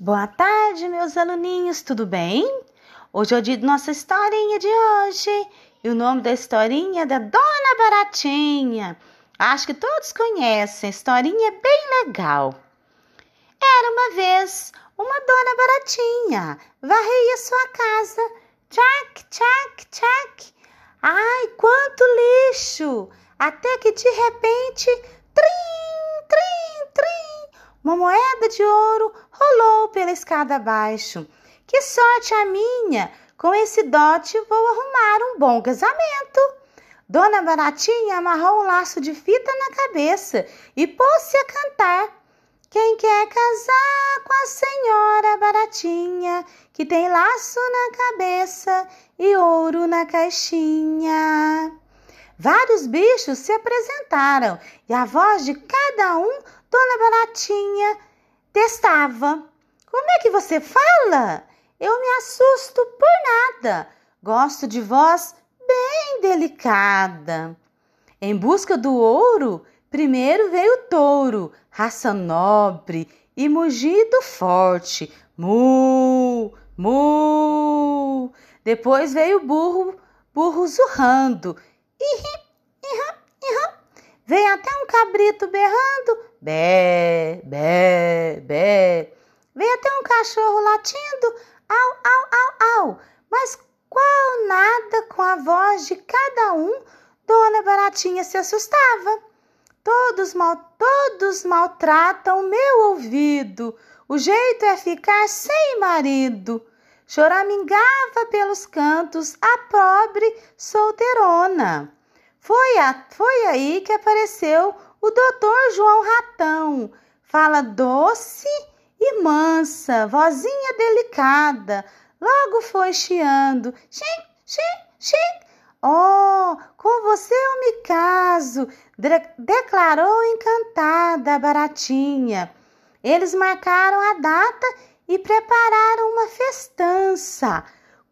Boa tarde, meus aluninhos, tudo bem? Hoje é o dia de nossa historinha de hoje. E o nome da historinha é da Dona Baratinha. Acho que todos conhecem, a historinha é bem legal. Era uma vez uma Dona Baratinha, varria sua casa. Tchac, tchac, tchac. Ai, quanto lixo! Até que de repente, trim, trim, trim, uma moeda de ouro rolou pela escada abaixo. Que sorte a minha! Com esse dote vou arrumar um bom casamento. Dona Baratinha amarrou um laço de fita na cabeça e pôs-se a cantar. Quem quer casar com a senhora Baratinha, que tem laço na cabeça e ouro na caixinha? Vários bichos se apresentaram e a voz de cada um, Dona Baratinha, testava. Como é que você fala? Eu me assusto por nada. Gosto de voz bem delicada. Em busca do ouro, primeiro veio o touro, raça nobre e mugido forte. Mu, mu. Depois veio o burro, burro zurrando. Iham. Veio até um cabrito berrando. Bé, bé, bé. Veio até um cachorro latindo. Au, au, au, au. Mas qual nada com a voz de cada um, Dona Baratinha se assustava. Todos, mal, todos maltratam meu ouvido. O jeito é ficar sem marido. Choramingava pelos cantos a pobre solteirona. Foi, a, foi aí que apareceu o doutor João Ratão. Fala doce e mansa, vozinha delicada. Logo foi chiando. Xim, xim, xim. Oh, com você eu me caso, de declarou encantada a baratinha. Eles marcaram a data e prepararam uma festança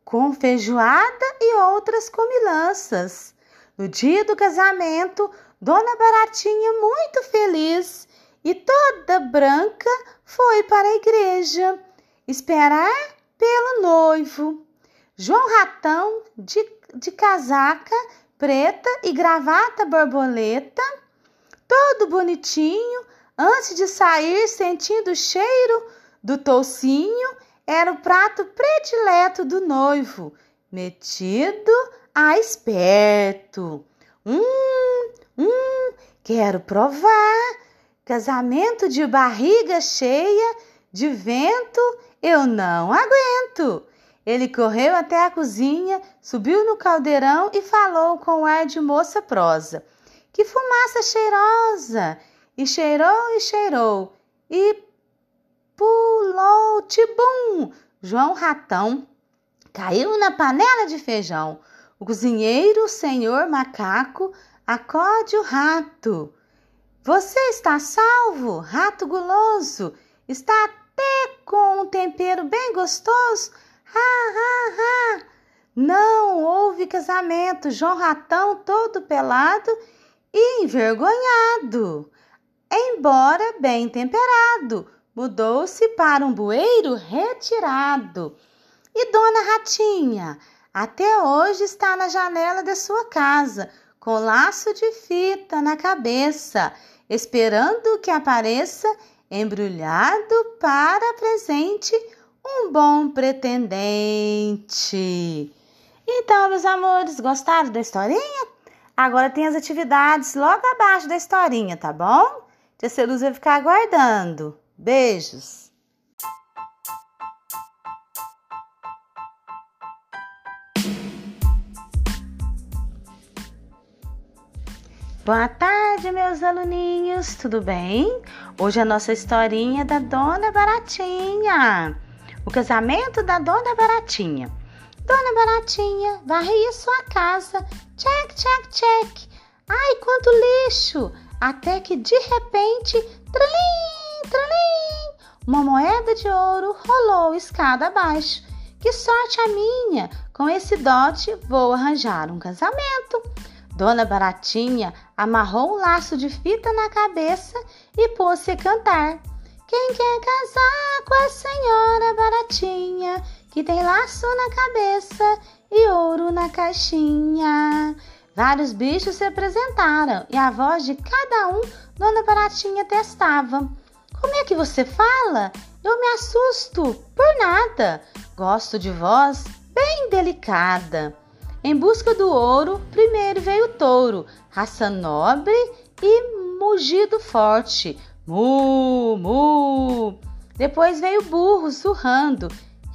com feijoada e outras comilanças. No dia do casamento, Dona Baratinha, muito feliz e toda branca, foi para a igreja esperar pelo noivo. João Ratão, de, de casaca preta e gravata borboleta, todo bonitinho, antes de sair sentindo o cheiro do toucinho, era o prato predileto do noivo, metido a esperto. Hum, hum, quero provar. Casamento de barriga cheia, de vento, eu não aguento. Ele correu até a cozinha, subiu no caldeirão e falou com ar de moça prosa. Que fumaça cheirosa! E cheirou e cheirou. E pulou, tibum! João Ratão caiu na panela de feijão. O cozinheiro, senhor macaco, acode o rato. Você está salvo, rato guloso. Está até com um tempero bem gostoso. Ha, ha, ha. Não houve casamento. João Ratão todo pelado e envergonhado. Embora bem temperado, mudou-se para um bueiro retirado. E Dona Ratinha até hoje está na janela de sua casa, com laço de fita na cabeça, esperando que apareça embrulhado para presente um bom pretendente. Então, meus amores, gostaram da historinha? Agora tem as atividades logo abaixo da historinha, tá bom? Tia Celuz vai ficar aguardando. Beijos! Boa tarde, meus aluninhos, tudo bem? Hoje a nossa historinha é da Dona Baratinha. O casamento da Dona Baratinha. Dona Baratinha varria sua casa. Check, check, check. Ai, quanto lixo! Até que de repente, tralim, tralim, uma moeda de ouro rolou escada abaixo. Que sorte a minha! Com esse dote vou arranjar um casamento. Dona Baratinha amarrou um laço de fita na cabeça e pôs-se a cantar. Quem quer casar com a senhora baratinha, que tem laço na cabeça e ouro na caixinha. Vários bichos se apresentaram e a voz de cada um Dona Baratinha testava. Como é que você fala? Eu me assusto por nada. Gosto de voz bem delicada. Em busca do ouro, primeiro veio o touro, raça nobre e mugido forte. Mu, mu. Depois veio o burro surrando.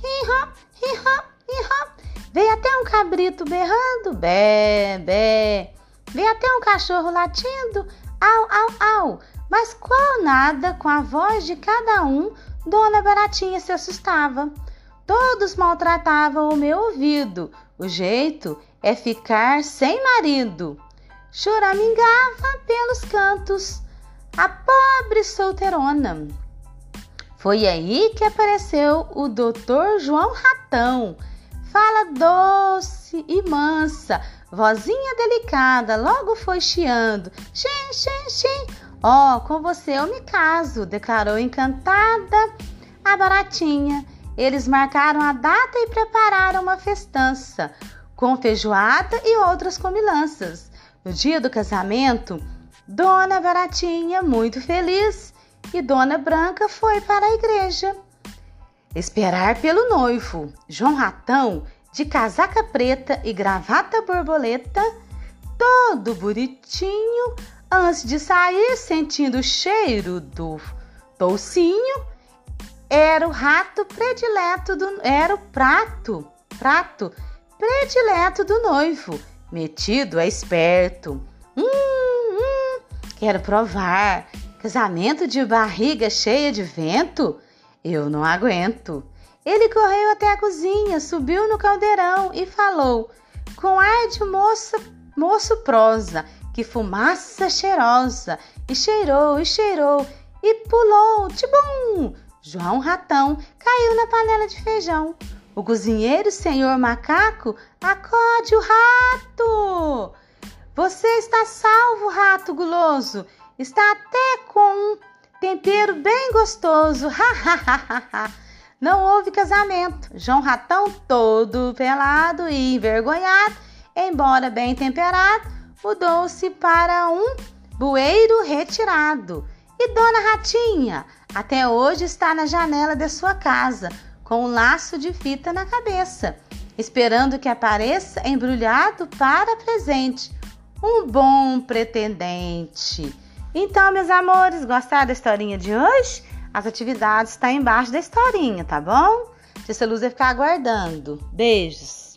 Hi-hop, hi-hop, hi-hop. Veio até um cabrito berrando, bé, bé. Veio até um cachorro latindo, au, au, au. Mas qual nada, com a voz de cada um, Dona Baratinha se assustava. Todos maltratavam o meu ouvido. O jeito é ficar sem marido. Choramingava pelos cantos a pobre solteirona. Foi aí que apareceu o doutor João Ratão Fala doce e mansa, vozinha delicada, logo foi chiando. Xin, xin, xin. Ó, oh, com você eu me caso, declarou encantada a baratinha. Eles marcaram a data e prepararam uma festança, com feijoada e outras comilanças. No dia do casamento, Dona Baratinha, muito feliz, e Dona Branca foi para a igreja. Esperar pelo noivo. João Ratão, de casaca preta e gravata borboleta, todo bonitinho, antes de sair sentindo o cheiro do toucinho, era o rato predileto do era o prato, prato predileto do noivo, metido a esperto. Hum, hum, quero provar. Casamento de barriga cheia de vento? Eu não aguento. Ele correu até a cozinha, subiu no caldeirão e falou, com ar de moça, moço prosa, que fumaça cheirosa, e cheirou, e cheirou, e pulou, tibum! João Ratão caiu na panela de feijão. O cozinheiro, senhor macaco, acode o rato! Você está salvo, rato guloso! Está até com um Tempero bem gostoso. Não houve casamento. João Ratão, todo pelado e envergonhado, embora bem temperado, mudou-se para um bueiro retirado. E Dona Ratinha até hoje está na janela de sua casa, com um laço de fita na cabeça, esperando que apareça embrulhado para presente. Um bom pretendente. Então, meus amores, gostaram da historinha de hoje? As atividades estão tá embaixo da historinha, tá bom? Tia Luz vai ficar aguardando. Beijos.